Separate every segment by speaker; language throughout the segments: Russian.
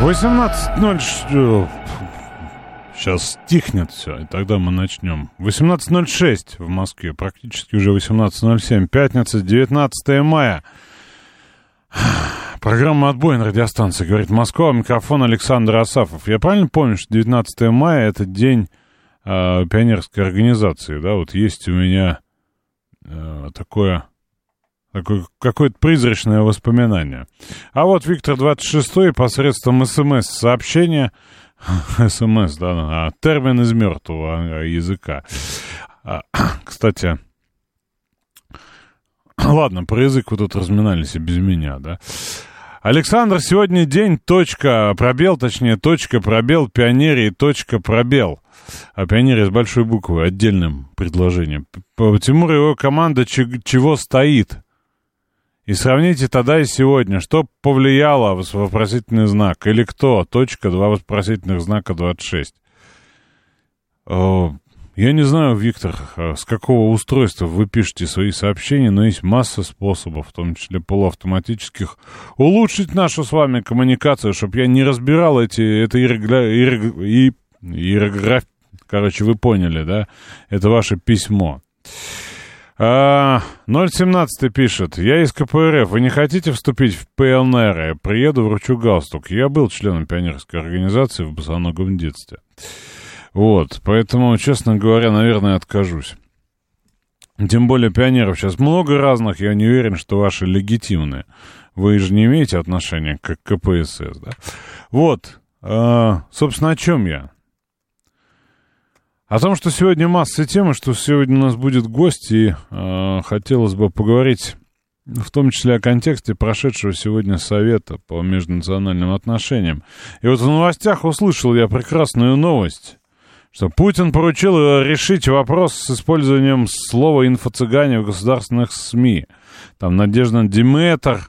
Speaker 1: 18.06... Сейчас стихнет все, и тогда мы начнем. 18.06 в Москве, практически уже 18.07. Пятница, 19 мая. Программа «Отбой» на радиостанции, говорит Москва, микрофон Александр Асафов. Я правильно помню, что 19 мая — это день э, пионерской организации, да? Вот есть у меня э, такое, такое какое-то призрачное воспоминание. А вот Виктор 26 посредством СМС-сообщения СМС, да, а, термин из мертвого языка. А, кстати, ладно, про язык вы тут разминались и без меня, да. Александр, сегодня день, точка, пробел, точнее, точка, пробел, пионерии, точка, пробел. А пионерия с большой буквы, отдельным предложением. Тимур и его команда чего стоит? И сравните тогда и сегодня, что повлияло вопросительный знак, или кто, точка, два вопросительных знака, 26. Я не знаю, Виктор, а с какого устройства вы пишете свои сообщения, но есть масса способов, в том числе полуавтоматических, улучшить нашу с вами коммуникацию, чтобы я не разбирал эти, это иерограф... Короче, вы поняли, да? Это ваше письмо. А, 017 пишет. Я из КПРФ. Вы не хотите вступить в ПЛНР? Я приеду, вручу галстук. Я был членом пионерской организации в босоногом детстве. Вот, поэтому, честно говоря, наверное, откажусь. Тем более пионеров сейчас много разных, я не уверен, что ваши легитимные. Вы же не имеете отношения к КПСС, да? Вот, э, собственно, о чем я? О том, что сегодня масса тем, что сегодня у нас будет гость, и э, хотелось бы поговорить в том числе о контексте прошедшего сегодня совета по межнациональным отношениям. И вот в новостях услышал я прекрасную новость, что Путин поручил решить вопрос с использованием слова «инфо-цыгане» в государственных СМИ. Там Надежда Диметр,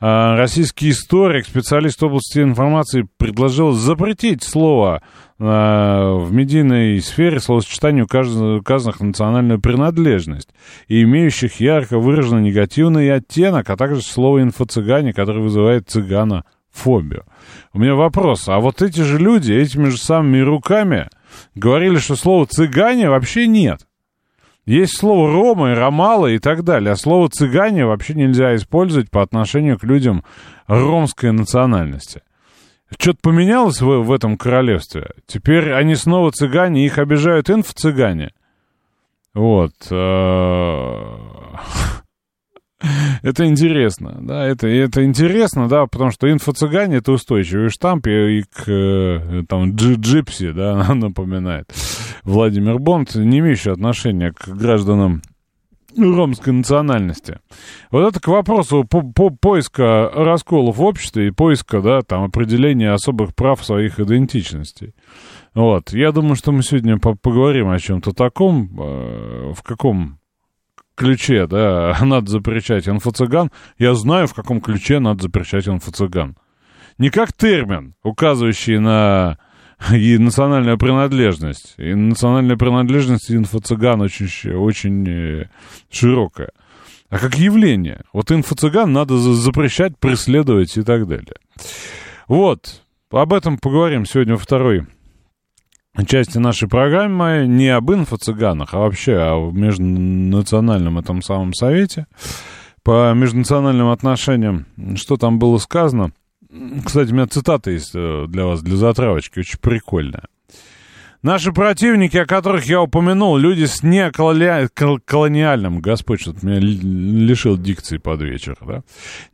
Speaker 1: а, российский историк, специалист в области информации, предложил запретить слово в медийной сфере словосочетанию указанных национальную принадлежность и имеющих ярко выраженный негативный оттенок, а также слово «инфо-цыгане», которое вызывает цыганофобию. У меня вопрос, а вот эти же люди этими же самыми руками говорили, что слова «цыгане» вообще нет. Есть слово «рома» и «ромала» и так далее, а слово «цыгане» вообще нельзя использовать по отношению к людям ромской национальности. Что-то поменялось в, в этом королевстве. Теперь они снова цыгане, их обижают инфо-цыгане. Вот. Э, Это интересно, да, это, это интересно, да, потому что инфо-цыгане — это устойчивый штамп, и, и к, э, там, джипси, да, напоминает Владимир Бонд, не имеющий отношения к гражданам ромской национальности. Вот это к вопросу по, по поиска расколов в обществе и поиска, да, там, определения особых прав своих идентичностей. Вот, я думаю, что мы сегодня по поговорим о чем-то таком, э, в каком ключе, да, надо запрещать инфо-цыган, я знаю, в каком ключе надо запрещать инфо-цыган. Не как термин, указывающий на и национальную принадлежность. И национальная принадлежность инфо-цыган очень, очень э, широкая. А как явление. Вот инфо-цыган надо запрещать, преследовать и так далее. Вот. Об этом поговорим сегодня во второй части нашей программы не об инфо-цыганах, а вообще о межнациональном этом самом совете по межнациональным отношениям. Что там было сказано? Кстати, у меня цитата есть э, для вас, для затравочки, очень прикольная. Наши противники, о которых я упомянул, люди с неколониальным, Господь что-то меня лишил дикции под вечер, да?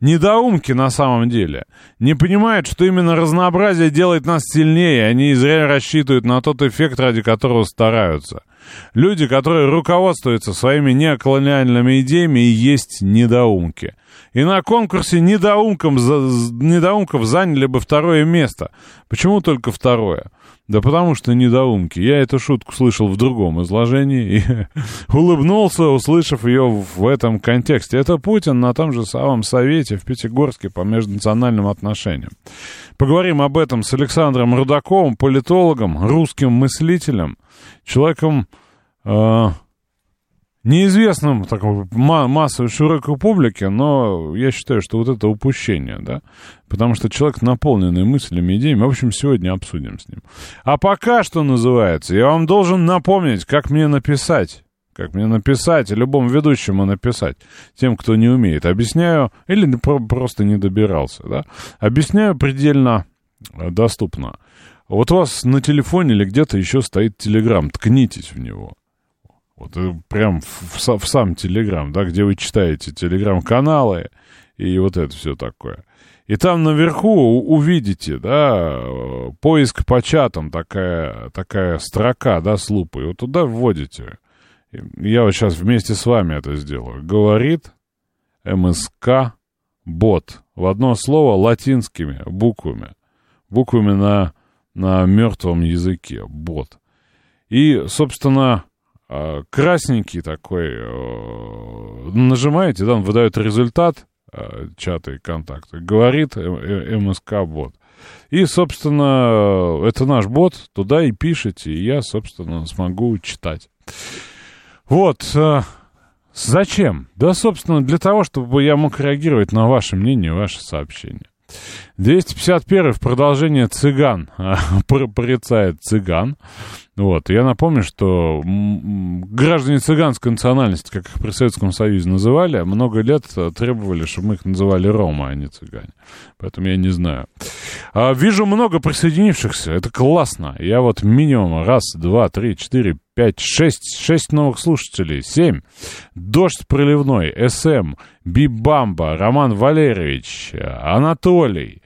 Speaker 1: Недоумки на самом деле. Не понимают, что именно разнообразие делает нас сильнее, они зря рассчитывают на тот эффект, ради которого стараются. Люди, которые руководствуются своими неоколониальными идеями, и есть недоумки. И на конкурсе недоумком, недоумков заняли бы второе место. Почему только второе? Да потому что недоумки. Я эту шутку слышал в другом изложении и улыбнулся, услышав ее в этом контексте. Это Путин на том же самом совете в Пятигорске по межнациональным отношениям. Поговорим об этом с Александром Рудаковым, политологом, русским мыслителем, человеком... Э, неизвестным такой массовой широкой публике, но я считаю, что вот это упущение, да, потому что человек наполненный мыслями, идеями, в общем, сегодня обсудим с ним. А пока что называется, я вам должен напомнить, как мне написать. Как мне написать, любому ведущему написать, тем, кто не умеет. Объясняю, или просто не добирался, да. Объясняю предельно э, доступно. Вот у вас на телефоне или где-то еще стоит Телеграм, ткнитесь в него. Вот э, прям в, в, в сам Телеграм, да, где вы читаете Телеграм-каналы и вот это все такое. И там наверху увидите, да, поиск по чатам, такая, такая строка, да, с лупой. Вот туда вводите. Я вот сейчас вместе с вами это сделаю. Говорит МСК бот. В одно слово латинскими буквами. Буквами на, на мертвом языке. Бот. И, собственно, красненький такой, нажимаете, да, он выдает результат э, чата и контакта, говорит МСК-бот. И, собственно, это наш бот, туда и пишите, и я, собственно, смогу читать. Вот, зачем? Да, собственно, для того, чтобы я мог реагировать на ваше мнение, ваши сообщения. 251 в продолжение цыган порицает цыган. Вот. Я напомню, что граждане цыганской национальности, как их при Советском Союзе называли, много лет требовали, чтобы мы их называли ромы, а не цыгане. Поэтому я не знаю. А, вижу много присоединившихся. Это классно. Я вот минимум раз, два, три, четыре, пять, шесть, шесть новых слушателей. Семь. Дождь проливной. СМ. Бибамба. Роман Валерьевич. Анатолий.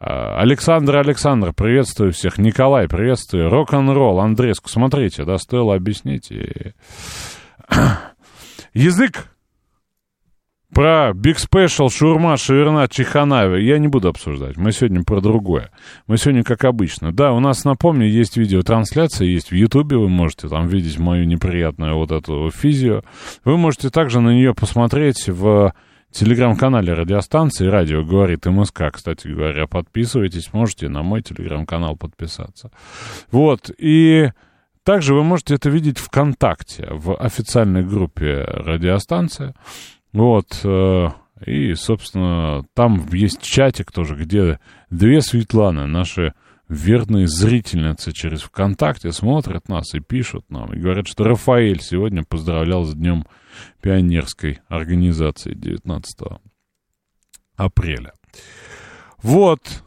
Speaker 1: А, Александр Александр, приветствую всех. Николай, приветствую. Рок-н-ролл, Андреску, смотрите, да, стоило объяснить. И... Язык про Big Special, Шурма, Шаверна, Чиханави я не буду обсуждать. Мы сегодня про другое. Мы сегодня как обычно. Да, у нас, напомню, есть видеотрансляция, есть в Ютубе, вы можете там видеть мою неприятную вот эту физию. Вы можете также на нее посмотреть в телеграм-канале радиостанции «Радио говорит МСК». Кстати говоря, подписывайтесь, можете на мой телеграм-канал подписаться. Вот, и также вы можете это видеть ВКонтакте, в официальной группе радиостанция. Вот, э, и, собственно, там есть чатик тоже, где две Светланы, наши верные зрительницы через ВКонтакте, смотрят нас и пишут нам, и говорят, что Рафаэль сегодня поздравлял с Днем пионерской организации 19 апреля. Вот.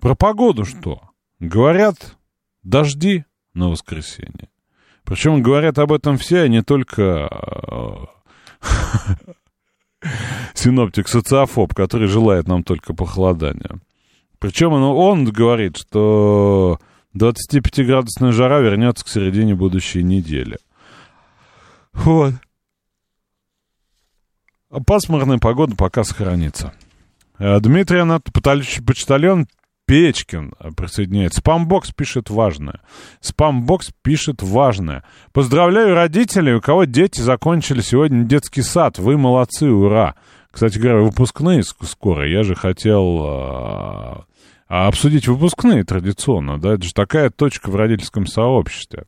Speaker 1: Про погоду что? Говорят, дожди на воскресенье. Причем говорят об этом все, а не только синоптик социофоб, который желает нам только похолодания. Причем он, он говорит, что 25-градусная жара вернется к середине будущей недели. Вот. А пасмурная погода пока сохранится. Э, Дмитрий Анатольевич Почтальон Печкин присоединяется. Спамбокс пишет важное. Спамбокс пишет важное. Поздравляю родителей, у кого дети закончили сегодня детский сад. Вы молодцы, ура. Кстати говоря, выпускные скоро. Я же хотел а, обсудить выпускные традиционно. Да? Это же такая точка в родительском сообществе.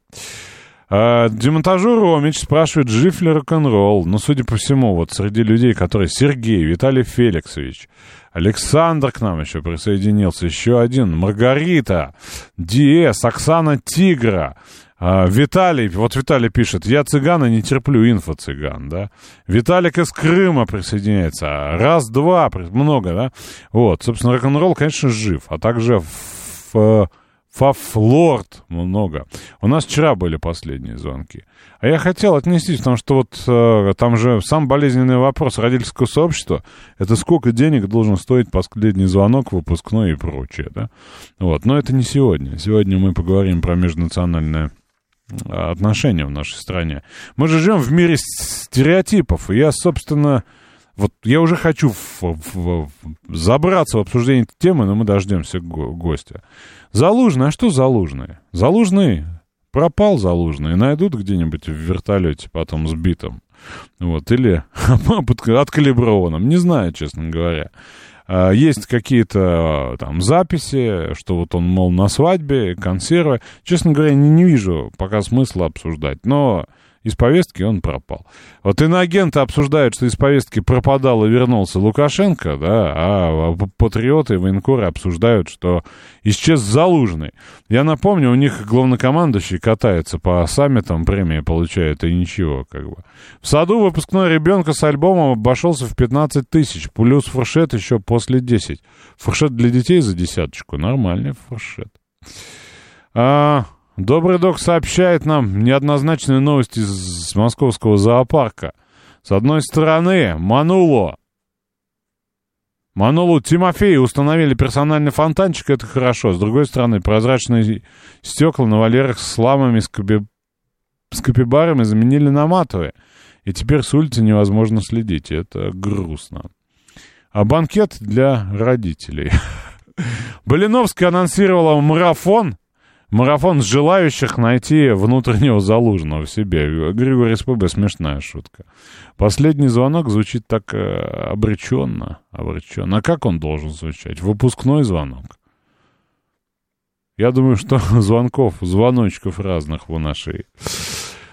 Speaker 1: А, демонтажер Ромич спрашивает, жив ли рок-н-ролл. Ну, судя по всему, вот среди людей, которые Сергей, Виталий Феликсович, Александр к нам еще присоединился, еще один, Маргарита, Диэс, Оксана Тигра, а, Виталий, вот Виталий пишет, я цыгана не терплю, инфо-цыган, да. Виталик из Крыма присоединяется, раз, два, много, да. Вот, собственно, рок-н-ролл, конечно, жив, а также в Фафлорд много. У нас вчера были последние звонки. А я хотел отнестись, потому что вот э, там же сам болезненный вопрос родительского сообщества, это сколько денег должен стоить последний звонок, выпускной и прочее, да? Вот, но это не сегодня. Сегодня мы поговорим про межнациональное э, отношения в нашей стране. Мы же живем в мире стереотипов, и я, собственно, Вот я уже хочу в, в, в, забраться в обсуждение темы, но мы дождемся го- гостя. Залужный, а что Залужный? Залужный пропал Залужный, найдут где-нибудь в вертолете потом сбитым. Вот, или откалиброванным, не знаю, честно говоря. А, есть какие-то там записи, что вот он, мол, на свадьбе, консервы. Честно говоря, не, не вижу пока смысла обсуждать. Но из повестки он пропал. Вот иноагенты обсуждают, что из повестки пропадал и вернулся Лукашенко, да, а патриоты и военкоры обсуждают, что исчез Залужный. Я напомню, у них главнокомандующий катается по саммитам, премии получает, и ничего, как бы. В саду выпускной ребенка с альбомом обошелся в 15 тысяч, плюс фуршет еще после 10. Фуршет для детей за десяточку, нормальный фуршет. А, Добрый док сообщает нам неоднозначные новости из московского зоопарка. С одной стороны, Мануло. Манулу Тимофея установили персональный фонтанчик, это хорошо. С другой стороны, прозрачные стекла на валерах с ламами, с, каби... с капибарами заменили на матовые. И теперь с улицы невозможно следить. Это грустно. А банкет для родителей. Блиновская анонсировала марафон Марафон желающих найти внутреннего залужного в себе. Григорий СПБ смешная шутка. Последний звонок звучит так э, обреченно, обреченно. А как он должен звучать? Выпускной звонок. Я думаю, что звонков, звоночков разных в нашей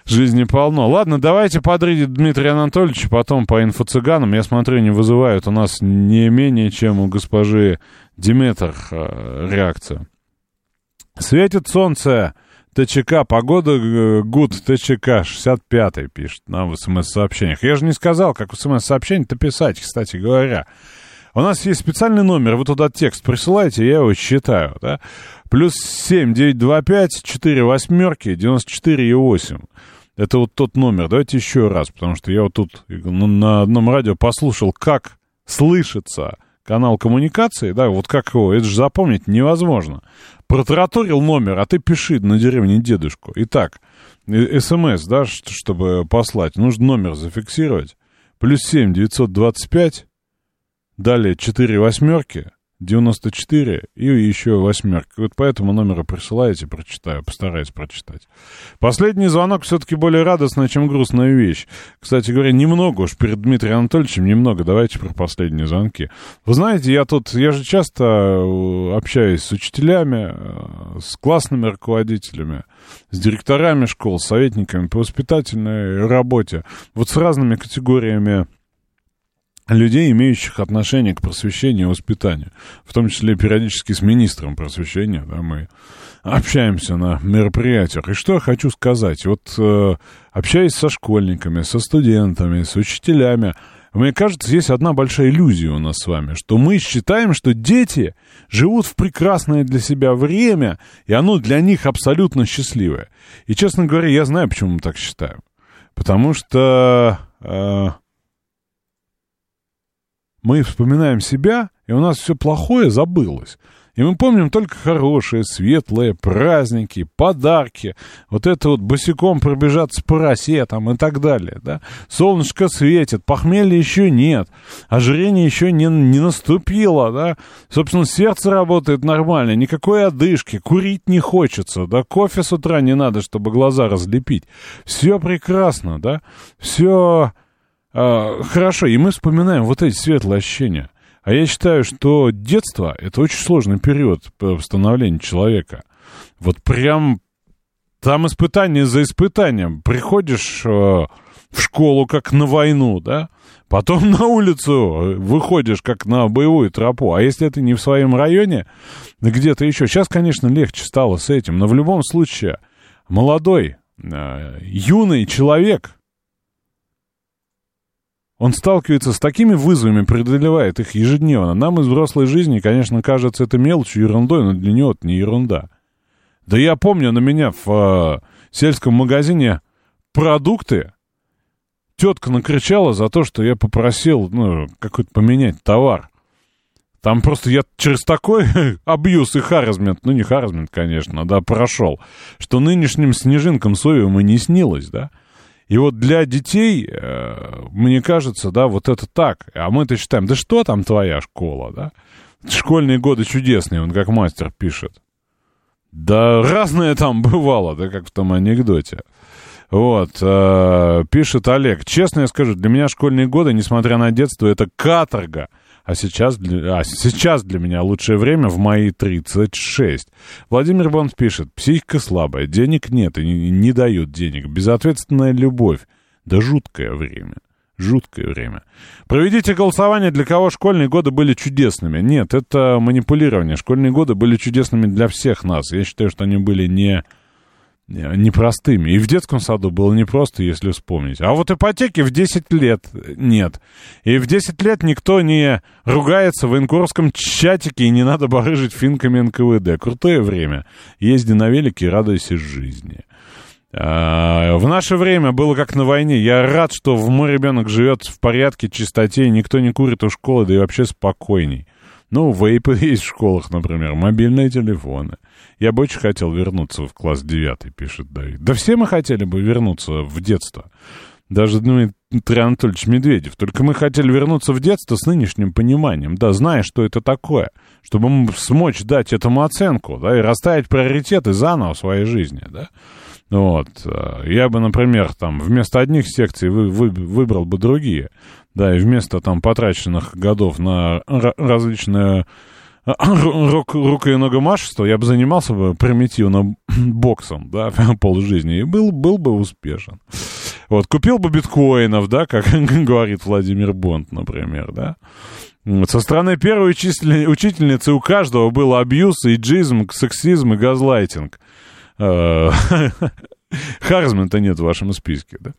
Speaker 1: жизни полно. Ладно, давайте подрядить Дмитрия Анатольевича, потом по инфо-цыганам. Я смотрю, не вызывают у нас не менее, чем у госпожи Диметр э, реакцию. Светит солнце. ТЧК, погода э, гуд, ТЧК, 65-й пишет нам в смс-сообщениях. Я же не сказал, как в смс-сообщение-то писать, кстати говоря. У нас есть специальный номер, вы туда текст присылаете, я его считаю, да? Плюс 7 925 4 восьмерки 94 и 8. Это вот тот номер. Давайте еще раз, потому что я вот тут на одном радио послушал, как слышится канал коммуникации, да, вот как его, это же запомнить невозможно. Протараторил номер, а ты пиши на деревне дедушку. Итак, смс, да, чтобы послать, нужно номер зафиксировать. Плюс 7 925, далее 4 восьмерки, 94 и еще восьмерка. Вот по этому номеру присылаете, прочитаю, постараюсь прочитать. Последний звонок все-таки более радостная, чем грустная вещь. Кстати говоря, немного уж перед Дмитрием Анатольевичем, немного. Давайте про последние звонки. Вы знаете, я тут, я же часто э, общаюсь с учителями, э, с классными руководителями, с директорами школ, советниками по воспитательной работе. Вот с разными категориями людей, имеющих отношение к просвещению и воспитанию, в том числе периодически с министром просвещения, да, мы общаемся на мероприятиях. И что я хочу сказать, вот э, общаясь со школьниками, со студентами, с учителями, мне кажется, есть одна большая иллюзия у нас с вами, что мы считаем, что дети живут в прекрасное для себя время, и оно для них абсолютно счастливое. И, честно говоря, я знаю, почему мы так считаем. Потому что... Э, мы вспоминаем себя, и у нас все плохое забылось. И мы помним только хорошие, светлые праздники, подарки. Вот это вот босиком пробежаться по росе там и так далее, да. Солнышко светит, похмелья еще нет, ожирение еще не, не наступило, да. Собственно, сердце работает нормально, никакой одышки, курить не хочется, да. Кофе с утра не надо, чтобы глаза разлепить. Все прекрасно, да. Все а, хорошо, и мы вспоминаем вот эти светлые ощущения. А я считаю, что детство — это очень сложный период по становлению человека. Вот прям там испытание за испытанием. Приходишь э, в школу как на войну, да? Потом на улицу выходишь как на боевую тропу. А если это не в своем районе, где-то еще. Сейчас, конечно, легче стало с этим. Но в любом случае, молодой, э, юный человек, он сталкивается с такими вызовами, преодолевает их ежедневно. Нам из взрослой жизни, конечно, кажется это мелочью, ерундой, но для него это не ерунда. Да я помню, на меня в э, сельском магазине продукты тетка накричала за то, что я попросил, ну, какой-то поменять товар. Там просто я через такой абьюз и харазмент, ну не харазмент, конечно, да, прошел, что нынешним снежинкам соевым и не снилось, да. И вот для детей, э, мне кажется, да, вот это так. А мы-то считаем, да что там твоя школа, да? Школьные годы чудесные, он как мастер пишет. Да разное там бывало, да, как в том анекдоте. Вот, э, пишет Олег. Честно я скажу, для меня школьные годы, несмотря на детство, это каторга. А сейчас, для, а сейчас для меня лучшее время в мои 36. Владимир Бонд пишет. Психика слабая, денег нет и не, не дают денег. Безответственная любовь. Да жуткое время. Жуткое время. Проведите голосование, для кого школьные годы были чудесными. Нет, это манипулирование. Школьные годы были чудесными для всех нас. Я считаю, что они были не непростыми. И в детском саду было непросто, если вспомнить. А вот ипотеки в 10 лет нет. И в 10 лет никто не ругается в военкорском чатике, и не надо барыжить финками НКВД. Крутое время. Езди на велике и радуйся жизни. А, в наше время было как на войне. Я рад, что мой ребенок живет в порядке, чистоте, никто не курит у школы, да и вообще спокойней. Ну, вейпы есть в школах, например, мобильные телефоны. Я бы очень хотел вернуться в класс 9, пишет Давид. Да все мы хотели бы вернуться в детство. Даже Дмитрий Анатольевич Медведев. Только мы хотели вернуться в детство с нынешним пониманием, да, зная, что это такое, чтобы смочь дать этому оценку, да, и расставить приоритеты заново в своей жизни, да. Вот. Я бы, например, там, вместо одних секций вы, вы, выбрал бы другие, да, и вместо там потраченных годов на различные рук, рук и ногомашество, я бы занимался бы примитивно боксом, да, полжизни, и был, был бы успешен. Вот, купил бы биткоинов, да, как говорит Владимир Бонд, например, да. Со стороны первой учительницы у каждого был абьюз, иджизм, сексизм и газлайтинг. Э, Харзмана-то нет в вашем списке, да?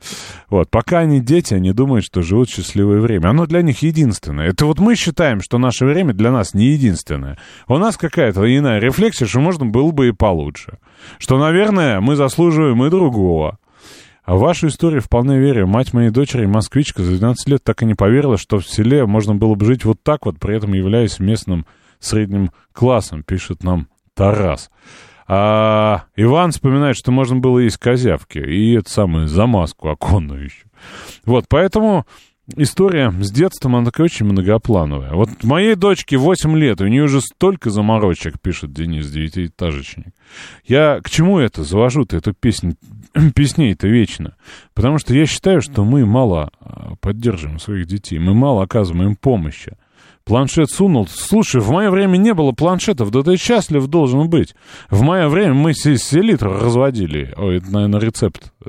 Speaker 1: Вот, пока они дети, они думают, что живут счастливое время. Оно для них единственное. Это вот мы считаем, что наше время для нас не единственное. У нас какая-то иная рефлексия, что можно было бы и получше. Что, наверное, мы заслуживаем и другого. А в вашу историю вполне верю. Мать моей дочери, москвичка, за 12 лет так и не поверила, что в селе можно было бы жить вот так вот, при этом являясь местным средним классом, пишет нам Тарас. А Иван вспоминает, что можно было есть козявки и это самое, замазку оконную еще. Вот, поэтому история с детством, она такая очень многоплановая. Вот моей дочке 8 лет, у нее уже столько заморочек, пишет Денис, девятиэтажечник. Я к чему это завожу-то, эту песню, песней-то вечно? Потому что я считаю, что мы мало а, поддерживаем своих детей, мы мало оказываем им помощи. Планшет сунул. Слушай, в мое время не было планшетов, да ты счастлив должен быть. В мое время мы селитр разводили. Ой, это, наверное, рецепт.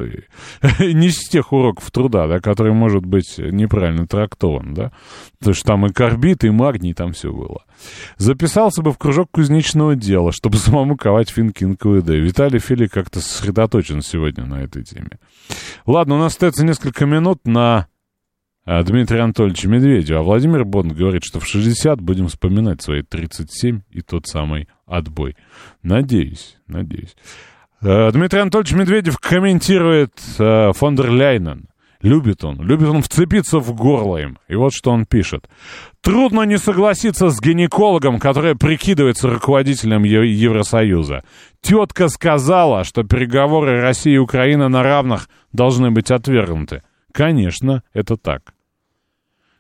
Speaker 1: Не с тех уроков труда, да, который может быть неправильно трактован, да. Потому что там и карбид, и магний, там все было. Записался бы в кружок кузнечного дела, чтобы самому ковать финки НКВД. Виталий Фили как-то сосредоточен сегодня на этой теме. Ладно, у нас остается несколько минут на а, Дмитрия Анатольевича Медведева. А Владимир Бонд говорит, что в 60 будем вспоминать свои 37 и тот самый отбой. Надеюсь, надеюсь. А, Дмитрий Анатольевич Медведев комментирует а, фон дер Ляйнен. Любит он, любит он вцепиться в горло им. И вот что он пишет. Трудно не согласиться с гинекологом, который прикидывается руководителем Евросоюза. Тетка сказала, что переговоры России и Украины на равных должны быть отвергнуты. Конечно, это так.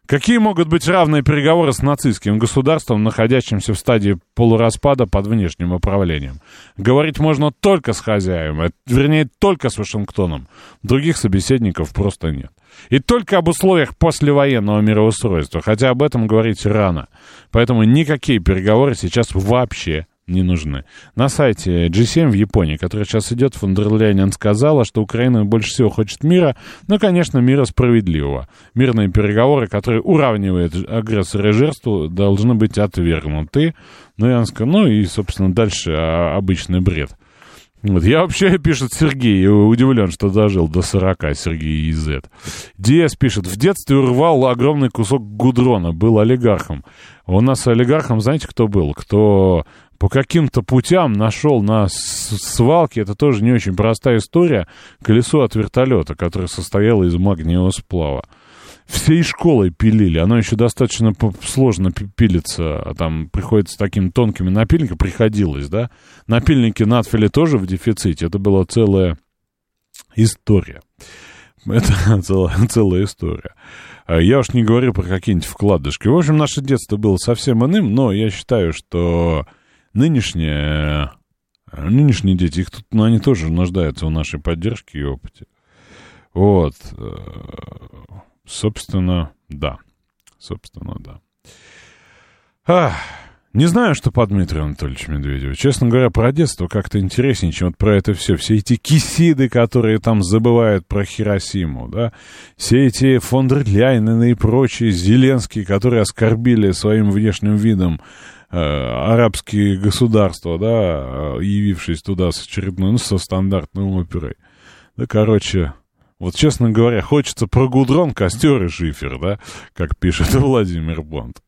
Speaker 1: Какие могут быть равные переговоры с нацистским государством, находящимся в стадии полураспада под внешним управлением? Говорить можно только с хозяином, э, вернее, только с Вашингтоном. Других собеседников просто нет. И только об условиях послевоенного мироустройства, хотя об этом говорить рано. Поэтому никакие переговоры сейчас вообще не нужны. На сайте G7 в Японии, который сейчас идет, фон дер сказала, что Украина больше всего хочет мира, но, конечно, мира справедливого. Мирные переговоры, которые уравнивают агрессора и жертву, должны быть отвергнуты. Ну, я сказал, ну и, собственно, дальше а, обычный бред. Вот. Я вообще, пишет Сергей, удивлен, что дожил до 40, Сергей из Диас пишет, в детстве урвал огромный кусок гудрона, был олигархом. У нас олигархом, знаете, кто был? Кто по каким-то путям нашел на свалке, это тоже не очень простая история, колесо от вертолета, которое состояло из магниевого сплава. Всей школой пилили, оно еще достаточно сложно пилится, а там приходится такими тонкими напильниками, приходилось, да. Напильники надфили тоже в дефиците, это была целая история. Это целая, целая история. А Я уж не говорю про какие-нибудь вкладышки. В общем, наше детство было совсем иным, но я считаю, что нынешние, нынешние дети, их тут, ну, они тоже нуждаются в нашей поддержке и опыте. Вот. Собственно, да. Собственно, да. Ах, не знаю, что по Дмитрию Анатольевичу Медведеву. Честно говоря, про детство как-то интереснее, чем вот про это все. Все эти кисиды, которые там забывают про Хиросиму, да. Все эти фон и прочие Зеленские, которые оскорбили своим внешним видом э, арабские государства, да, э, явившись туда с очередной, ну, со стандартной оперой. Да, короче, вот, честно говоря, хочется про гудрон, костер и шифер, да, как пишет Владимир Бонд.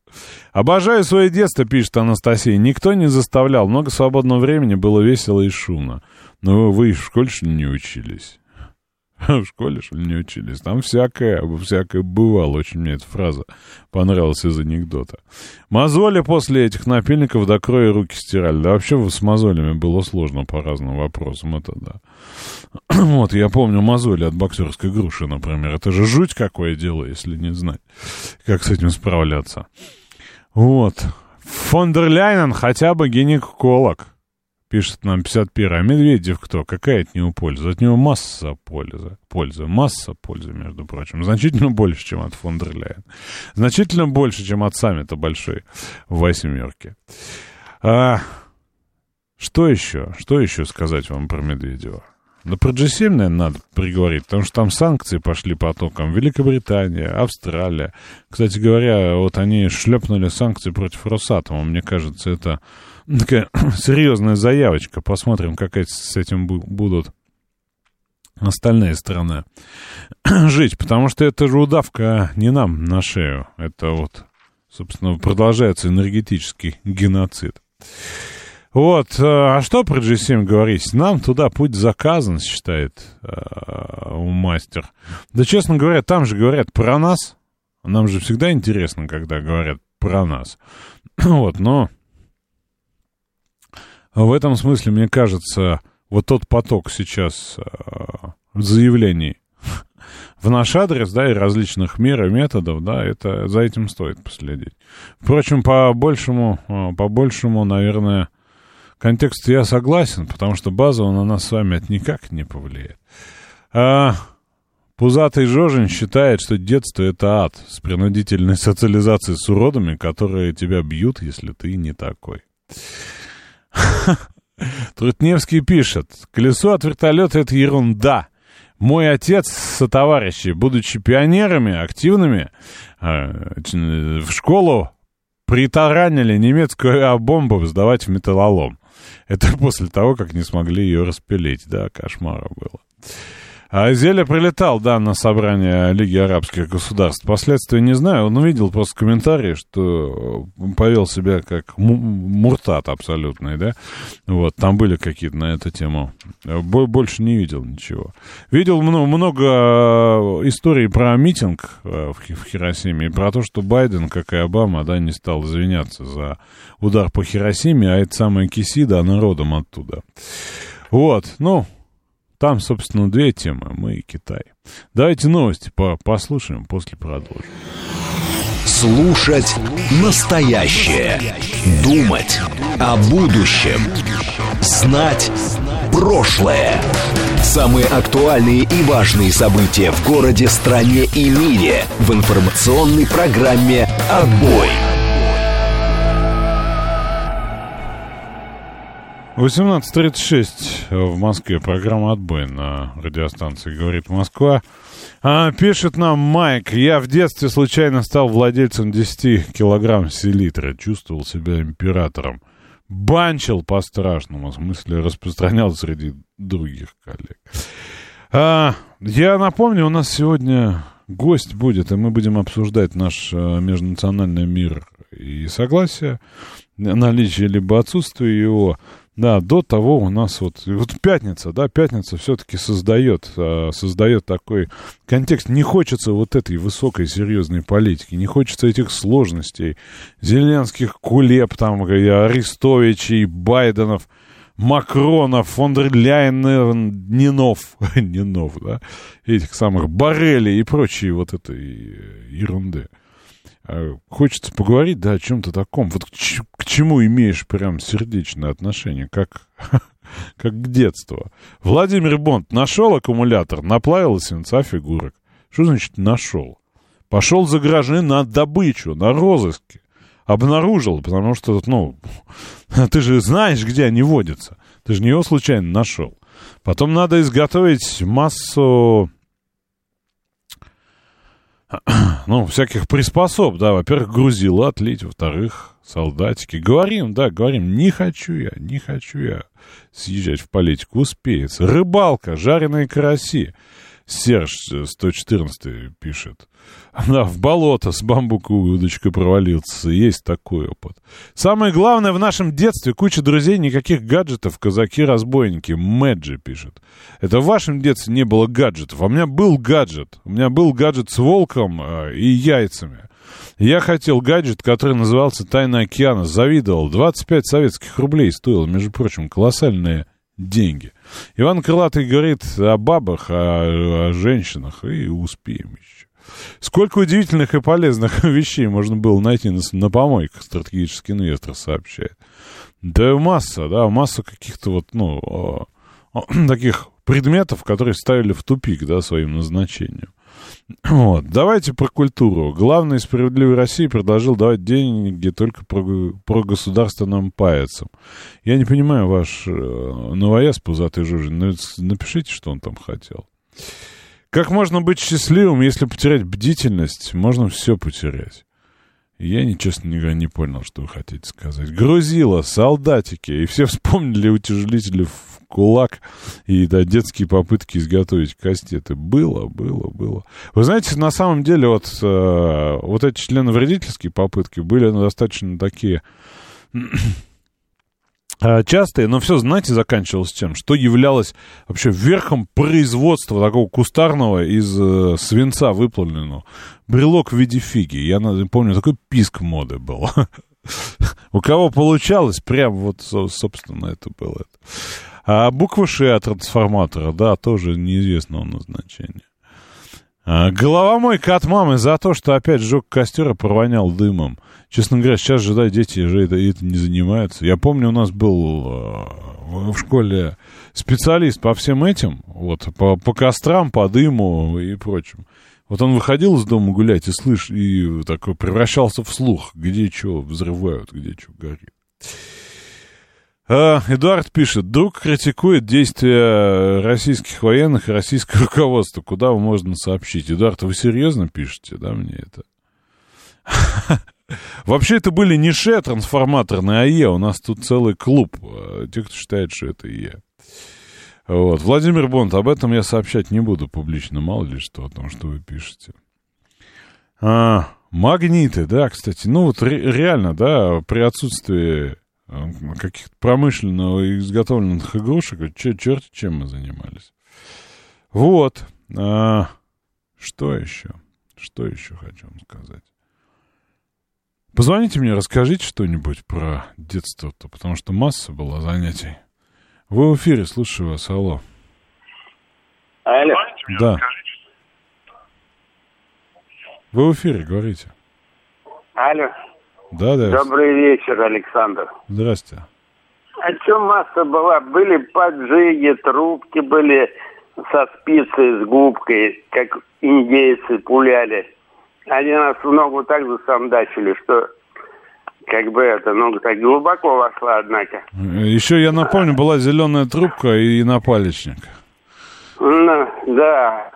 Speaker 1: Обожаю свое детство, пишет Анастасия. Никто не заставлял. Много свободного времени, было весело и шумно. Но вы в школе, что не учились? В школе, что не учились? Там всякое, всякое бывало. Очень мне эта фраза понравилась из анекдота. Мозоли после этих напильников до кроя руки стирали. Да вообще с мозолями было сложно по разным вопросам, это да. Вот, я помню мозоли от боксерской груши, например. Это же жуть какое дело, если не знать, как с этим справляться. Вот. Фон дер Ляйнен хотя бы гинеколог. Пишет нам 51 А Медведев кто? Какая от него польза? От него масса пользы. Пользы. Масса пользы, между прочим. Значительно больше, чем от фон дер Ляйен. Значительно больше, чем от саммита большой в восьмерке. А, что еще? Что еще сказать вам про Медведева? Да про G7, наверное, надо приговорить, потому что там санкции пошли потоком. Великобритания, Австралия. Кстати говоря, вот они шлепнули санкции против Росатома. Мне кажется, это такая серьезная заявочка. Посмотрим, как эти, с этим бу- будут остальные страны жить. Потому что это же удавка не нам на шею. Это вот, собственно, продолжается энергетический геноцид. Вот, э, а что про G7 говорить? Нам туда путь заказан, считает э, мастер. Да, честно говоря, там же говорят про нас. Нам же всегда интересно, когда говорят про нас. Вот, но в этом смысле, мне кажется, вот тот поток сейчас э, заявлений в наш адрес, да, и различных мер и методов, да, это за этим стоит последить. Впрочем, по большему, э, по большему, наверное, контексту я согласен, потому что базово на нас с вами это никак не повлияет. А пузатый Жожин считает, что детство — это ад с принудительной социализацией с уродами, которые тебя бьют, если ты не такой. Трутневский пишет, колесо от вертолета — это ерунда. Мой отец со товарищи, будучи пионерами, активными, в школу притаранили немецкую авиабомбу сдавать в металлолом. Это после того, как не смогли ее распилить. Да, кошмара было. А Зеля прилетал, да, на собрание Лиги Арабских Государств. Последствия не знаю, он увидел просто комментарии, что повел себя как муртат абсолютный, да. Вот, там были какие-то на эту тему. Больше не видел ничего. Видел много, много историй про митинг в Хиросиме и про то, что Байден, как и Обама, да, не стал извиняться за удар по Хиросиме, а это самая Кисида, она родом оттуда. Вот, ну, там, собственно, две темы, мы и Китай. Давайте новости по послушаем, после продолжим.
Speaker 2: Слушать настоящее. Думать о будущем. Знать прошлое. Самые актуальные и важные события в городе, стране и мире в информационной программе «Отбой».
Speaker 1: 18.36 в Москве. Программа «Отбой» на радиостанции «Говорит Москва». А, пишет нам Майк. Я в детстве случайно стал владельцем 10 килограмм селитры. Чувствовал себя императором. Банчил по-страшному. В смысле, распространял среди других коллег. А, я напомню, у нас сегодня гость будет, и мы будем обсуждать наш а, межнациональный мир и согласие, наличие либо отсутствие его. Да, до того у нас вот, вот пятница, да, пятница все-таки создает, э, создает такой контекст. Не хочется вот этой высокой серьезной политики, не хочется этих сложностей, зеленских кулеп там, Арестовичей, Байденов. Макрона, фон дер Ляйен, Нинов, Нинов, да, этих самых Барели и прочие вот этой ерунды. А хочется поговорить, да, о чем-то таком. Вот к, к чему имеешь прям сердечное отношение, как, как к детству. Владимир Бонд нашел аккумулятор, наплавил свинца фигурок. Что значит нашел? Пошел за граждан на добычу, на розыске. Обнаружил, потому что, ну, ты же знаешь, где они водятся. Ты же не его случайно нашел. Потом надо изготовить массу ну, всяких приспособ, да, во-первых, грузила отлить, во-вторых, солдатики. Говорим, да, говорим, не хочу я, не хочу я съезжать в политику, успеется. Рыбалка, жареные караси. Серж 114 пишет. Да, в болото с бамбуковой удочкой провалился. Есть такой опыт. Самое главное, в нашем детстве куча друзей, никаких гаджетов, казаки-разбойники. Мэджи пишет. Это в вашем детстве не было гаджетов. А у меня был гаджет. У меня был гаджет с волком э, и яйцами. Я хотел гаджет, который назывался «Тайна океана». Завидовал. 25 советских рублей стоил, между прочим, колоссальные деньги. Иван Крылатый говорит о бабах, о, о женщинах, и успеем еще. Сколько удивительных и полезных вещей можно было найти на, на помойках, стратегический инвестор сообщает. Да масса, да, масса каких-то вот, ну, таких предметов, которые ставили в тупик, да, своим назначением. Вот. Давайте про культуру. Главный справедливый России предложил давать деньги только про, про государственным паяцам. Я не понимаю ваш э, новояз пузатый жужин. Напишите, что он там хотел. Как можно быть счастливым, если потерять бдительность? Можно все потерять. Я, честно говоря, не понял, что вы хотите сказать. Грузило, солдатики, и все вспомнили утяжелители в кулак и да, детские попытки изготовить кастеты. Было, было, было. Вы знаете, на самом деле вот, э, вот эти члены вредительские попытки были достаточно такие частые, но все, знаете, заканчивалось тем, что являлось вообще верхом производства такого кустарного из э, свинца выплавленного. Брелок в виде фиги. Я помню, такой писк моды был. У кого получалось, прям вот, собственно, это было. А буква Ш от трансформатора, да, тоже неизвестного назначения. А, головомойка от мамы за то, что опять сжег костер и провонял дымом. Честно говоря, сейчас же, да, дети же это, это не занимаются. Я помню, у нас был э, в школе специалист по всем этим, вот, по, по кострам, по дыму и прочим. Вот он выходил из дома гулять и слышь, и такой превращался в слух, где что взрывают, где что горит. А, Эдуард пишет, друг критикует действия российских военных и российское руководство. Куда его можно сообщить? Эдуард, вы серьезно пишете, да, мне это? Вообще это были не ШЕ трансформаторные, а АЕ. У нас тут целый клуб. А, те, кто считает, что это ИЕ. Вот. Владимир Бонд, об этом я сообщать не буду публично, мало ли что, о том, что вы пишете. А, магниты, да, кстати. Ну вот ре- реально, да, при отсутствии каких-то промышленно изготовленных игрушек, че, черт чем мы занимались. Вот. А, что еще? Что еще хочу вам сказать? Позвоните мне, расскажите что-нибудь про детство-то, потому что масса была занятий. Вы в эфире, слушаю вас, алло.
Speaker 3: Алло.
Speaker 1: Да. Вы в эфире, говорите.
Speaker 3: Алло.
Speaker 1: Да, да.
Speaker 3: Добрый вечер, Александр.
Speaker 1: Здрасте.
Speaker 3: О чем масса была? Были поджиги, трубки были со спицей, с губкой, как индейцы пуляли. Они нас в ногу так засандачили, что как бы это, ну, так глубоко вошла, однако.
Speaker 1: Еще, я напомню, была зеленая трубка и напалечник.
Speaker 3: Ну, да.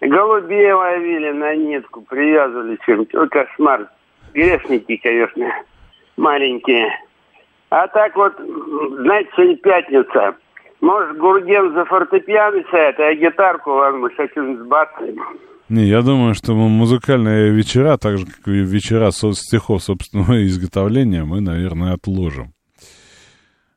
Speaker 3: Голубей ловили на нитку, привязывали чем-то. Кошмар грешники, конечно, маленькие. А так вот, знаете, сегодня пятница. Может, Гурген за фортепиано сядет, а гитарку вам мы что-нибудь сбацаем.
Speaker 1: Не, я думаю, что музыкальные вечера, так же, как и вечера стихов собственного изготовления, мы, наверное, отложим.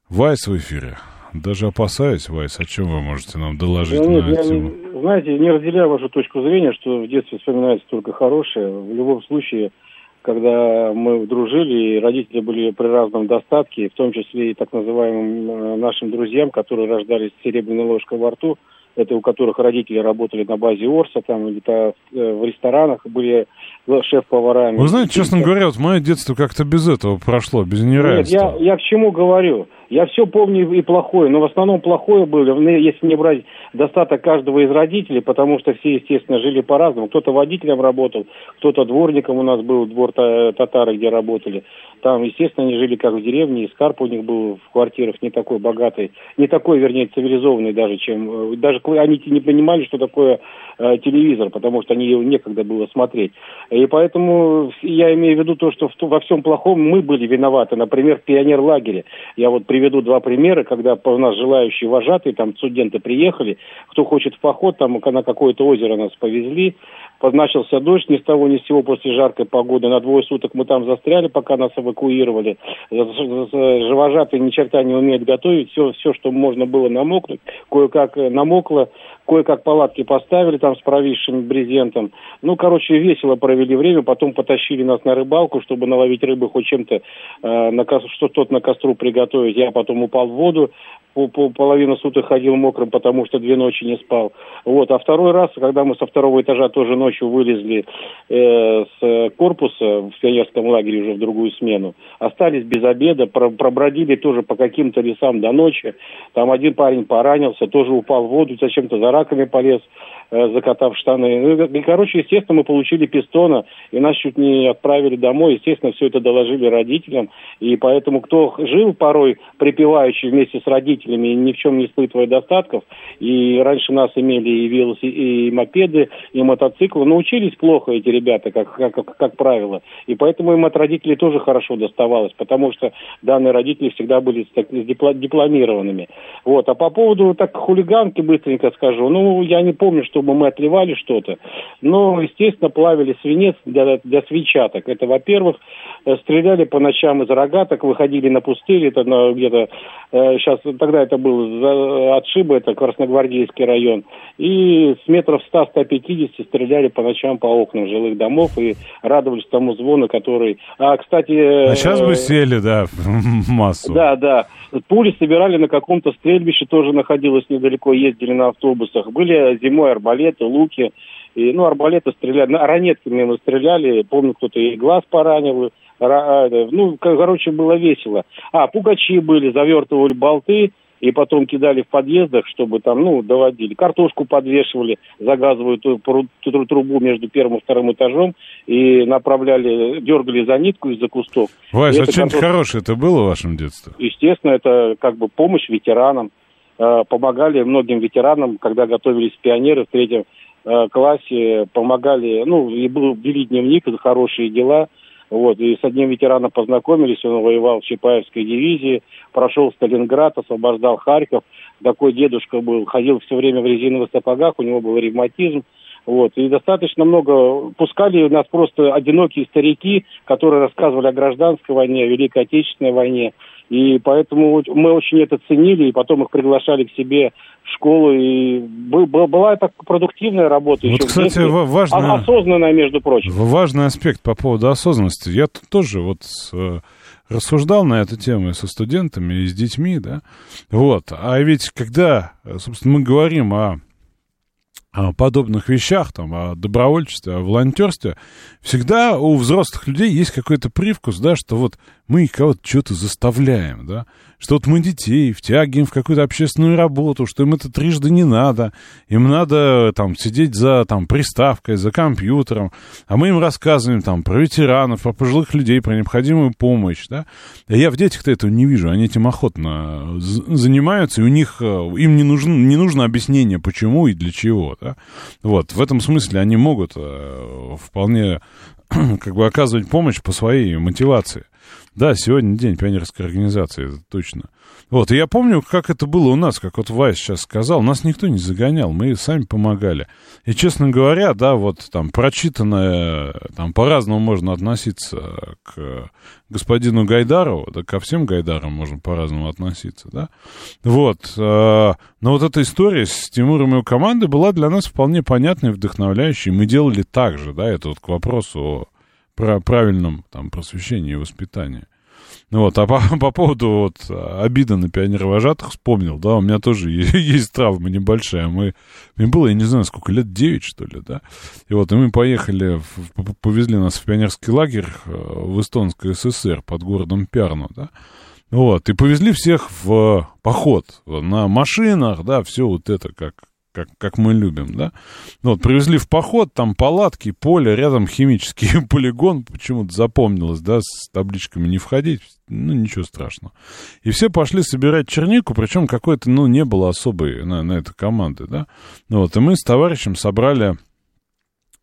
Speaker 1: Вайс в эфире. Даже опасаюсь, Вайс, о чем вы можете нам доложить
Speaker 4: ну,
Speaker 1: на
Speaker 4: нет,
Speaker 1: эту тему?
Speaker 4: Знаете, не разделяю вашу точку зрения, что в детстве вспоминается только хорошее. В любом случае, когда мы дружили, и родители были при разном достатке, в том числе и так называемым э, нашим друзьям, которые рождались с серебряной ложкой во рту, это у которых родители работали на базе Орса, там где-то э, в ресторанах были шеф-поварами.
Speaker 1: Вы знаете, честно говоря, вот мое детство как-то без этого прошло, без неравенства.
Speaker 4: Нет, я, я к чему говорю? Я все помню и плохое, но в основном плохое было, ну, если не брать достаток каждого из родителей, потому что все, естественно, жили по-разному. Кто-то водителем работал, кто-то дворником у нас был, двор татары, где работали. Там, естественно, они жили как в деревне, и скарп у них был в квартирах не такой богатый, не такой, вернее, цивилизованный даже, чем... Э, даже они не понимали, что такое э, телевизор, потому что они его некогда было смотреть. И поэтому я имею в виду то, что во всем плохом мы были виноваты. Например, в пионер-лагере. Я вот приведу два примера, когда у нас желающие вожатые, там студенты приехали, кто хочет в поход, там на какое-то озеро нас повезли, Начался дождь ни с того ни с сего после жаркой погоды. На двое суток мы там застряли, пока нас эвакуировали. Живожатые ни черта не умеют готовить. Все, все, что можно было намокнуть, кое-как намокло кое-как палатки поставили там с провисшим брезентом. Ну, короче, весело провели время, потом потащили нас на рыбалку, чтобы наловить рыбы хоть чем-то, э, на, что-то на костру приготовить. Я потом упал в воду, по половину суток ходил мокрым, потому что две ночи не спал. Вот. А второй раз, когда мы со второго этажа тоже ночью вылезли э, с корпуса в пионерском лагере уже в другую смену, остались без обеда, про, пробродили тоже по каким-то лесам до ночи. Там один парень поранился, тоже упал в воду, зачем-то за раками полез. Э, закатав штаны. Ну, и, короче, естественно, мы получили пистона, и нас чуть не отправили домой. Естественно, все это доложили родителям. И поэтому, кто жил порой припеваючи вместе с родителями, ни в чем не испытывая достатков, и раньше нас имели и, велоси, и и мотоциклы, научились плохо эти ребята, как, как, как, как правило. И поэтому им от родителей тоже хорошо доставалось, потому что данные родители всегда были так, дипломированными. Вот. А по поводу так хулиганки быстренько скажу. Ну, я не помню, что чтобы мы отливали что-то. Но, естественно, плавили свинец для, для свечаток. Это, во-первых, э, стреляли по ночам из рогаток, выходили на пустыри, это на, где-то, э, сейчас, тогда это был за, отшибы, это Красногвардейский район, и с метров 100-150 стреляли по ночам по окнам жилых домов и радовались тому звону, который... А, кстати...
Speaker 1: А сейчас бы э, сели, да, массу.
Speaker 4: Да, да. Пули собирали на каком-то стрельбище, тоже находилось недалеко, ездили на автобусах. Были зимой арбалеты, луки. И, ну, арбалеты стреляли, ранетками мы стреляли, помню, кто-то и глаз поранил. А, ну, короче, было весело. А, пугачи были, завертывали болты, и потом кидали в подъездах, чтобы там, ну, доводили. Картошку подвешивали за газовую трубу между первым и вторым этажом и направляли, дергали за нитку из-за кустов.
Speaker 1: Вась, а что-нибудь картошка... хорошее это было в вашем детстве?
Speaker 4: Естественно, это как бы помощь ветеранам. Э, помогали многим ветеранам, когда готовились пионеры в третьем э, классе, помогали, ну, и был вели дневник за хорошие дела – вот, и с одним ветераном познакомились, он воевал в Чапаевской дивизии, прошел Сталинград, освобождал Харьков. Такой дедушка был, ходил все время в резиновых сапогах, у него был ревматизм. Вот, и достаточно много, пускали нас просто одинокие старики, которые рассказывали о гражданской войне, о Великой Отечественной войне. И поэтому мы очень это ценили, и потом их приглашали к себе в школу. И была так продуктивная работа.
Speaker 1: Вот, кстати, важно...
Speaker 4: Осознанная, между прочим.
Speaker 1: Важный аспект по поводу осознанности. Я тут тоже вот э, рассуждал на эту тему со студентами и с детьми, да. Вот. А ведь когда, собственно, мы говорим о о подобных вещах, там, о добровольчестве, о волонтерстве, всегда у взрослых людей есть какой-то привкус, да, что вот мы кого-то что-то заставляем, да, что вот мы детей втягиваем в какую-то общественную работу, что им это трижды не надо, им надо там сидеть за там приставкой, за компьютером, а мы им рассказываем там про ветеранов, про пожилых людей, про необходимую помощь, да. А я в детях-то этого не вижу, они этим охотно занимаются, и у них, э, им не нужно, не нужно объяснение, почему и для чего, да. Вот, в этом смысле они могут э, вполне как бы оказывать помощь по своей мотивации. Да, сегодня день пионерской организации, это точно. Вот, и я помню, как это было у нас, как вот Вайс сейчас сказал, нас никто не загонял, мы сами помогали. И, честно говоря, да, вот там прочитанное, там по-разному можно относиться к господину Гайдарову, да ко всем Гайдарам можно по-разному относиться, да. Вот, э, но вот эта история с Тимуром и его командой была для нас вполне понятной и вдохновляющей. Мы делали так же, да, это вот к вопросу о про правильном там просвещении и воспитании. Ну вот, а по, по поводу вот обиды на пионеровожатых вспомнил, да, у меня тоже есть, есть травма небольшая. Мы, мне было, я не знаю, сколько лет, 9, что ли, да. И вот, и мы поехали, в, повезли нас в пионерский лагерь э, в Эстонской ССР под городом Пярну, да. Вот, и повезли всех в поход на машинах, да, все вот это как как, как мы любим, да. Вот, привезли в поход, там палатки, поле, рядом химический полигон, почему-то запомнилось, да, с табличками не входить, ну, ничего страшного. И все пошли собирать чернику, причем какой-то, ну, не было особой на, на этой команды, да. Ну, вот, и мы с товарищем собрали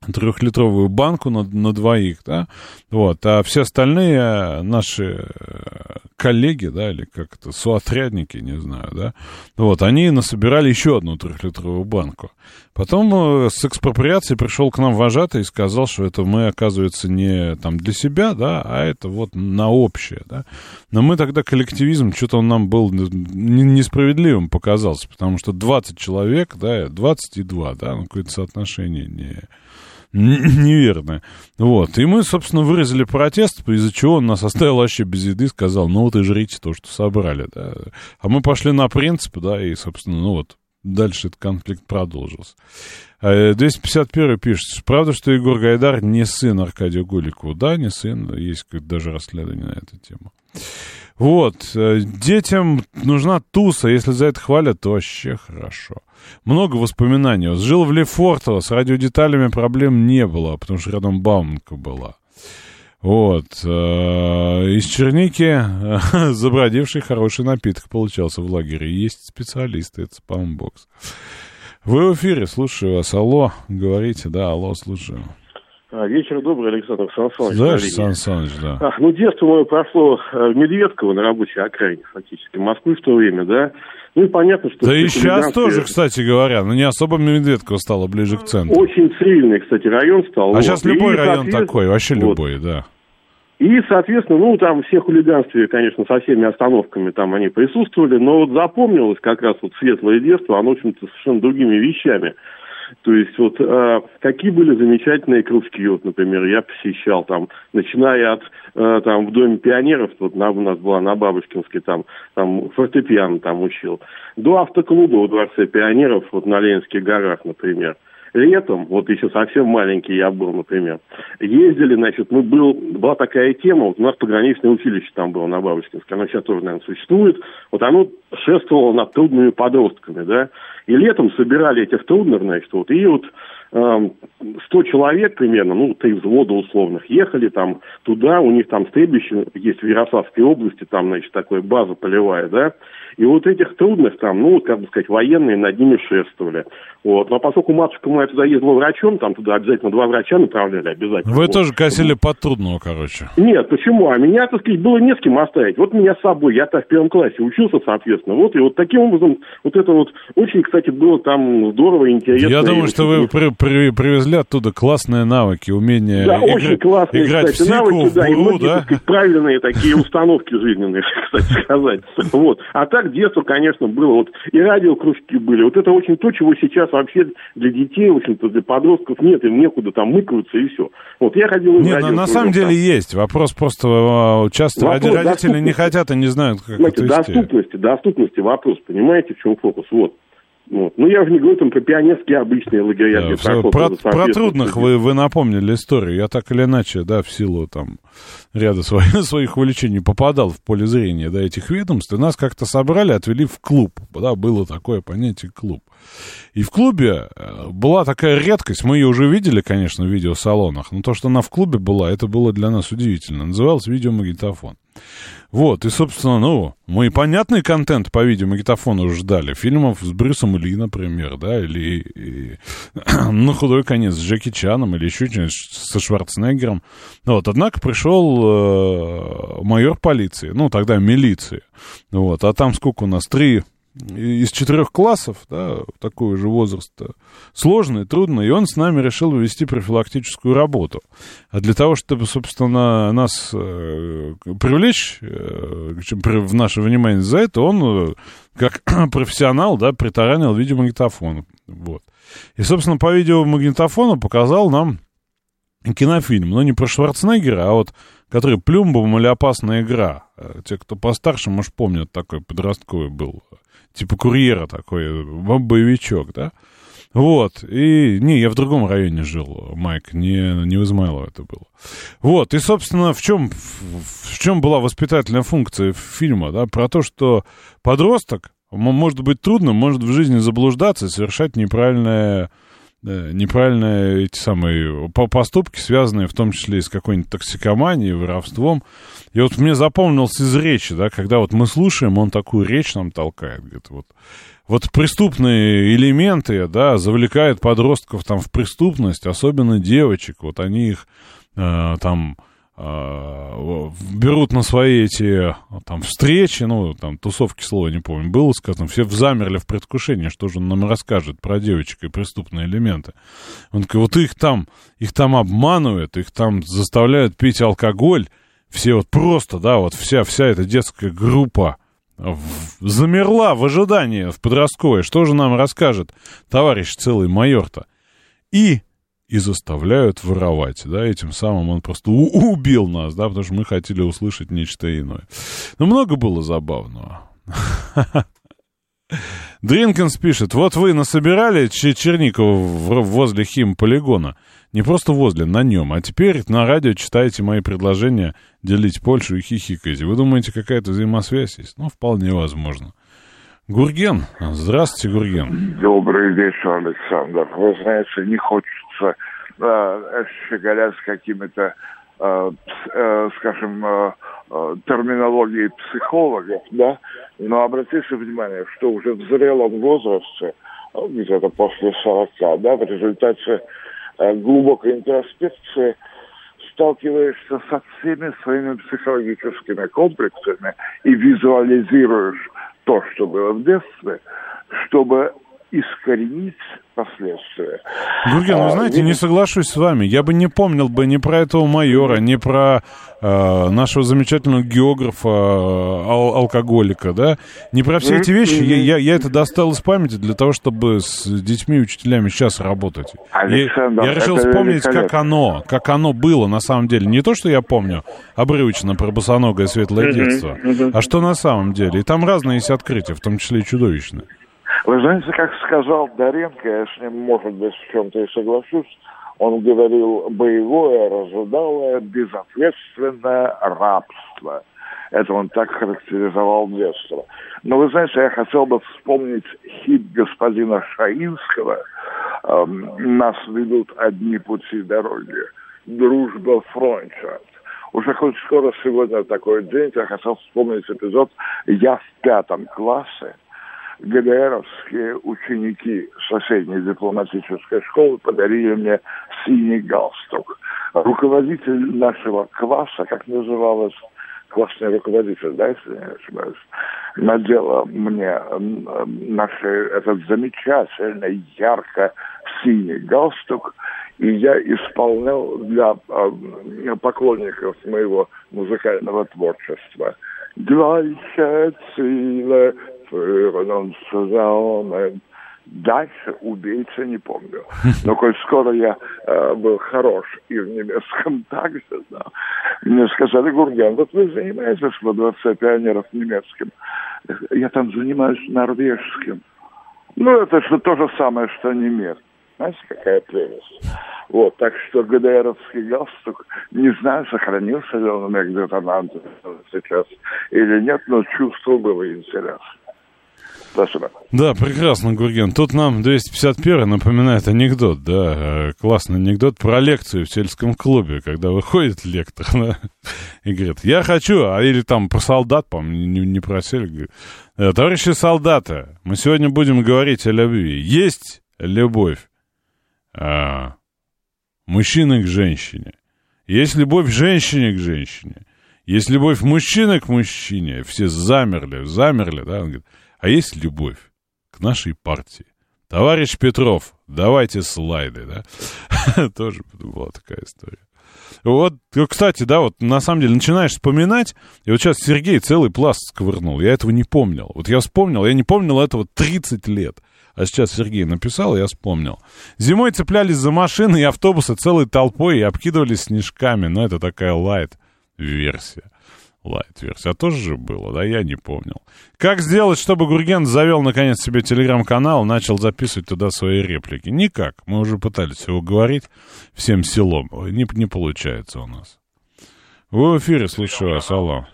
Speaker 1: трехлитровую банку на, на двоих, да, вот, а все остальные наши э, коллеги, да, или как это, суотрядники, не знаю, да, вот, они насобирали еще одну трехлитровую банку. Потом э, с экспроприацией пришел к нам вожатый и сказал, что это мы, оказывается, не там для себя, да, а это вот на общее, да. Но мы тогда коллективизм, что-то он нам был несправедливым показался, потому что 20 человек, да, 22, да, ну, какое-то соотношение не неверно. Вот. И мы, собственно, выразили протест, из-за чего он нас оставил вообще без еды, сказал, ну вот и жрите то, что собрали, да. А мы пошли на принцип, да, и, собственно, ну вот, дальше этот конфликт продолжился. 251 а, пишет, правда, что Егор Гайдар не сын Аркадия Голикова? Да, не сын, есть даже расследование на эту тему. Вот, э, детям нужна туса, если за это хвалят, то вообще хорошо. Много воспоминаний. Жил в Лефортово, с радиодеталями проблем не было, потому что рядом Бауманка была. Вот. Э, из черники забродивший хороший напиток получался в лагере. Есть специалисты, это спамбокс. Вы в эфире, слушаю вас. Алло, говорите, да, алло, слушаю.
Speaker 5: А, вечер добрый, Александр Сан Саныч.
Speaker 1: Да, Сан Саныч, да.
Speaker 5: А, ну, детство мое прошло э, в Медведково на рабочей окраине, фактически, Москвы в то время, да. Ну и понятно, что...
Speaker 1: Да и сейчас тоже, кстати говоря, но ну, не особо Медведково стало ближе к центру.
Speaker 5: Очень цивильный, кстати, район стал.
Speaker 1: А вот. сейчас любой и, район такой, вообще вот. любой, да.
Speaker 5: И, соответственно, ну, там все хулиганстве, конечно, со всеми остановками там они присутствовали, но вот запомнилось как раз вот светлое детство, оно, в общем-то, совершенно другими вещами. То есть вот э, какие были замечательные кружки, вот, например, я посещал там, начиная от э, там в Доме пионеров, вот на, у нас была на Бабушкинской, там, там фортепиано там учил, до автоклуба у Дворце пионеров, вот на Ленинских горах, например летом, вот еще совсем маленький я был, например, ездили, значит, ну, был, была такая тема, вот у нас пограничное училище там было на Бабушкинской, оно сейчас тоже, наверное, существует, вот оно шествовало над трудными подростками, да, и летом собирали этих трудных, значит, вот, и вот 100 человек примерно, ну, три взвода условных, ехали там туда, у них там стрельбище есть в Ярославской области, там, значит, такая база полевая, да, и вот этих трудных там, ну, как бы сказать, военные над ними шествовали. Вот. Но поскольку матушка моя туда ездила врачом, там туда обязательно два врача направляли обязательно.
Speaker 1: Вы
Speaker 5: вот.
Speaker 1: тоже косили под трудного, короче.
Speaker 5: Нет, почему? А меня, так сказать, было не с кем оставить. Вот меня с собой, я-то в первом классе учился, соответственно. Вот, и вот таким образом, вот это вот очень, кстати, было там здорово, интересно.
Speaker 1: Я думаю, что вы при, при, привезли оттуда классные навыки, умения
Speaker 5: Да, игр... очень классные,
Speaker 1: играть
Speaker 5: кстати,
Speaker 1: в сику,
Speaker 5: навыки,
Speaker 1: в
Speaker 5: да,
Speaker 1: буру,
Speaker 5: и многие,
Speaker 1: да?
Speaker 5: так сказать, правильные такие установки жизненные, кстати сказать. Вот. А так детство, конечно, было. Вот и радиокружки были. Вот это очень то, чего сейчас вообще для детей, в общем-то, для подростков нет, им некуда там мыкаются и все. Вот я ходил
Speaker 1: Нет, ну, на самом деле есть. Вопрос просто э, часто вопрос родители не хотят и не знают, как Знаете, это
Speaker 5: доступности, доступности вопрос, понимаете, в чем фокус? Вот. Вот. Ну, я уже не говорю там про пионерские обычные лагеря. Да,
Speaker 1: где про, про трудных вы, вы напомнили историю. Я так или иначе, да, в силу там ряда своих, своих увлечений попадал в поле зрения да, этих ведомств, и нас как-то собрали, отвели в клуб. Да, было такое понятие клуб. И в клубе э, была такая редкость, мы ее уже видели, конечно, в видеосалонах, но то, что она в клубе была, это было для нас удивительно. Называлось видеомагнитофон. Вот, и, собственно, ну, мы понятный контент по видеомагнитофону ждали. Фильмов с Брюсом Ли, например, да, или и, на худой конец с Джеки Чаном, или еще что-нибудь со Шварценеггером. Вот, однако пришел э, майор полиции, ну, тогда милиции. Вот, а там сколько у нас? Три из четырех классов, да, такой же возраст, сложный, трудный, и он с нами решил вести профилактическую работу. А для того, чтобы, собственно, нас э, привлечь э, в наше внимание за это, он, э, как профессионал, да, притаранил видеомагнитофон. Вот. И, собственно, по видеомагнитофону показал нам кинофильм, но не про Шварценеггера, а вот который «Плюмбом» или «Опасная игра». Те, кто постарше, может, помнят, такой подростковый был. Типа курьера такой, боевичок, да? Вот, и, не, я в другом районе жил, Майк, не, не в Измайлово это было. Вот, и, собственно, в чем, в чем была воспитательная функция фильма, да, про то, что подросток, может быть трудно, может в жизни заблуждаться, совершать неправильное, неправильные эти самые поступки, связанные в том числе и с какой-нибудь токсикоманией, воровством. И вот мне запомнился из речи, да, когда вот мы слушаем, он такую речь нам толкает, говорит, вот вот преступные элементы, да, завлекают подростков там в преступность, особенно девочек, вот они их э, там э, берут на свои эти там встречи, ну, там, тусовки, слова не помню, было сказано, все замерли в предвкушении, что же он нам расскажет про девочек и преступные элементы. Он такой, вот их там, их там обманывают, их там заставляют пить алкоголь, все вот просто, да, вот вся, вся эта детская группа, замерла в ожидании в подростковой. Что же нам расскажет товарищ целый майор-то? И и заставляют воровать, да, этим самым он просто убил нас, да, потому что мы хотели услышать нечто иное. Но много было забавного. Дринкинс пишет, вот вы насобирали Черникова возле хим полигона. Не просто возле, на нем. А теперь на радио читаете мои предложения делить Польшу и хихикаете. Вы думаете, какая-то взаимосвязь есть? Ну, вполне возможно. Гурген. Здравствуйте, Гурген.
Speaker 6: Добрый вечер, Александр. Вы знаете, не хочется э, щеголять с какими-то, э, э, скажем, э, э, терминологией психологов, да, но обратите внимание, что уже в зрелом возрасте, где-то после 40, да, в результате Э, глубокой интроспекции сталкиваешься со всеми своими психологическими комплексами и визуализируешь то, что было в детстве, чтобы искоренить последствия.
Speaker 1: Гурген, вы а, знаете, не соглашусь с вами. Я бы не помнил бы ни про этого майора, ни про э, нашего замечательного географа, э, ал алкоголика, да, ни про все эти вещи. Я, я, я это достал из памяти для того, чтобы с детьми и учителями сейчас работать.
Speaker 6: Александр,
Speaker 1: я, я решил вспомнить, как оно, как оно было на самом деле. Не то, что я помню обрывочно про босоногое светлое детство, а что на самом деле. И там разные есть открытия, в том числе и чудовищные.
Speaker 6: Вы знаете, как сказал Доренко, я с ним, может быть, в чем-то и соглашусь, он говорил боевое, разудалое, безответственное рабство. Это он так характеризовал детство. Но вы знаете, я хотел бы вспомнить хит господина Шаинского эм, «Нас ведут одни пути дороги. Дружба фронтят». Уже хоть скоро сегодня такой день, я хотел вспомнить эпизод «Я в пятом классе», ГДРовские ученики соседней дипломатической школы подарили мне синий галстук. Руководитель нашего класса, как называлось, классный руководитель, да, если не ошибаюсь, надела мне наш этот замечательный, ярко-синий галстук, и я исполнял для э, поклонников моего музыкального творчества. Gleiche Ziele führen uns zusammen. Дальше убийца не помню. Но коль скоро я э, был хорош и в немецком также, да, мне сказали, Гурген, вот вы занимаетесь во дворце пионеров немецким. Я там занимаюсь норвежским. Ну, это же то же самое, что немец. Знаете, какая прелесть. Вот, так что ГДРовский галстук, не знаю, сохранился ли он у меня где-то сейчас или нет, но чувство было интересно. Спасибо.
Speaker 1: Да, прекрасно, Гурген. Тут нам 251 напоминает анекдот, да, э, классный анекдот про лекцию в сельском клубе, когда выходит лектор, да, и говорит, я хочу, а или там про солдат, по-моему, не, не просили, говорит, «Э, товарищи солдаты, мы сегодня будем говорить о любви. Есть любовь а, мужчины к женщине. Есть любовь женщине к женщине. Есть любовь мужчины к мужчине. Все замерли, замерли, да, он говорит, а есть любовь к нашей партии. Товарищ Петров, давайте слайды, да? Тоже была такая история. Вот, кстати, да, вот на самом деле начинаешь вспоминать, и вот сейчас Сергей целый пласт сковырнул, я этого не помнил. Вот я вспомнил, я не помнил этого 30 лет. А сейчас Сергей написал, я вспомнил. Зимой цеплялись за машины и автобусы целой толпой и обкидывались снежками. Но это такая лайт-версия. Лайт-версия. А тоже же было, да? Я не помнил. Как сделать, чтобы Гурген завел, наконец, себе телеграм-канал, начал записывать туда свои реплики? Никак. Мы уже пытались его говорить всем селом. Не, не получается у нас. Вы в эфире, слушаю вас. Алло.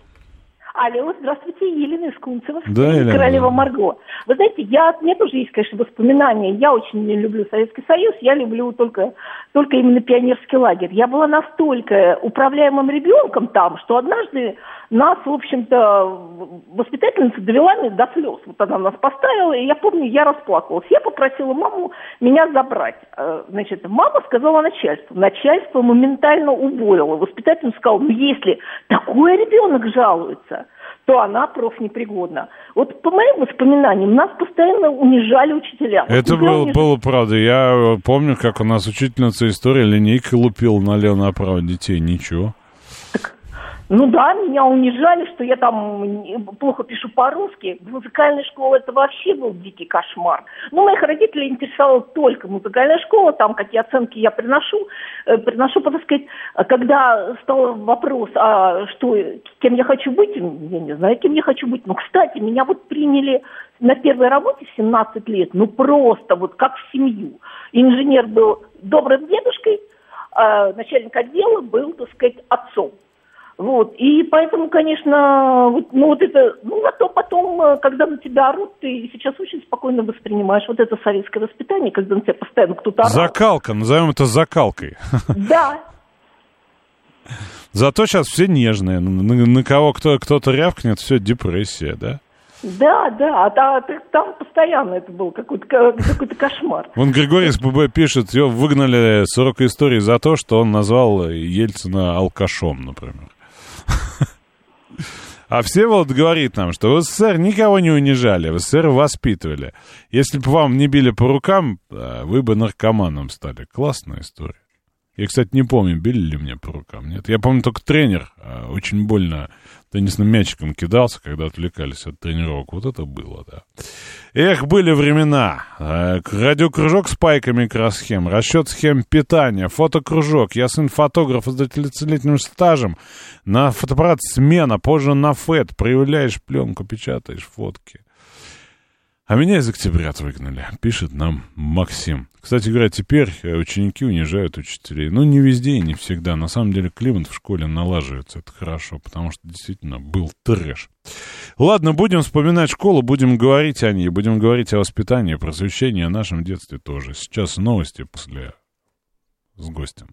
Speaker 7: Алло, здравствуйте, Елена из Кунцева,
Speaker 1: Да, Елена.
Speaker 7: королева Марго. Вы знаете, я, у меня тоже есть, конечно, воспоминания. Я очень люблю Советский Союз, я люблю только, только именно пионерский лагерь. Я была настолько управляемым ребенком там, что однажды нас, в общем-то, воспитательница довела меня до слез. Вот она нас поставила, и я помню, я расплакалась. Я попросила маму меня забрать. Э, Значит, мама сказала начальству. Начальство моментально уволило. Воспитательница сказала, ну если такой ребенок жалуется, то она профнепригодна. Вот по моим воспоминаниям, нас постоянно унижали учителя.
Speaker 1: Это было,
Speaker 7: униж-
Speaker 1: было правда. Я э, помню, как у нас учительница истории линейкой лупила налево-направо детей. Ничего.
Speaker 7: Ну да, меня унижали, что я там плохо пишу по-русски. В музыкальной школе это вообще был дикий кошмар. Но моих родителей интересовала только музыкальная школа, там какие оценки я приношу. Э, Приношу, так сказать, а когда стал вопрос, а что, кем я хочу быть, я не знаю, кем я хочу быть. Но, кстати, меня вот приняли на первой работе в 17 лет, ну просто вот как в семью. Инженер был добрым дедушкой, а начальник отдела был, так сказать, отцом. Вот, и поэтому, конечно, вот, ну вот это, ну зато потом, э, когда на тебя орут, ты сейчас очень спокойно воспринимаешь вот это советское воспитание, когда на тебя постоянно кто-то орал.
Speaker 1: Закалка, назовем это закалкой.
Speaker 7: Да,
Speaker 1: Зато сейчас все нежные. На, на- кого кто, кто-то рявкнет, все, депрессия, да?
Speaker 7: да, да, а там постоянно это был какой-то, ка- какой-то кошмар.
Speaker 1: Вон Григорий из ПБ пишет, его выгнали с урока истории за то, что он назвал Ельцина алкашом, например. А Всеволод говорит нам, что в СССР никого не унижали, в СССР воспитывали. Если бы вам не били по рукам, э, вы бы наркоманом стали. Классная история. Я, кстати, не помню, били ли мне по рукам. Нет, я помню только тренер э, очень больно теннисным мячиком кидался, когда отвлекались от тренировок. Вот это было, да. Эх, были времена. К- Радиокружок с пайками микросхем, расчет схем питания, фотокружок. Я сын фотографа с 20-летним стажем. На фотоаппарат смена, позже на ФЭТ. Проявляешь пленку, печатаешь фотки. А меня из октября выгнали, пишет нам Максим. Кстати говоря, теперь э, ученики унижают учителей. Ну, не везде и не всегда. На самом деле климат в школе налаживается. Это хорошо, потому что действительно был трэш. Ладно, будем вспоминать школу, будем говорить о ней, будем говорить о воспитании, просвещении, о нашем детстве тоже. Сейчас новости после с гостем.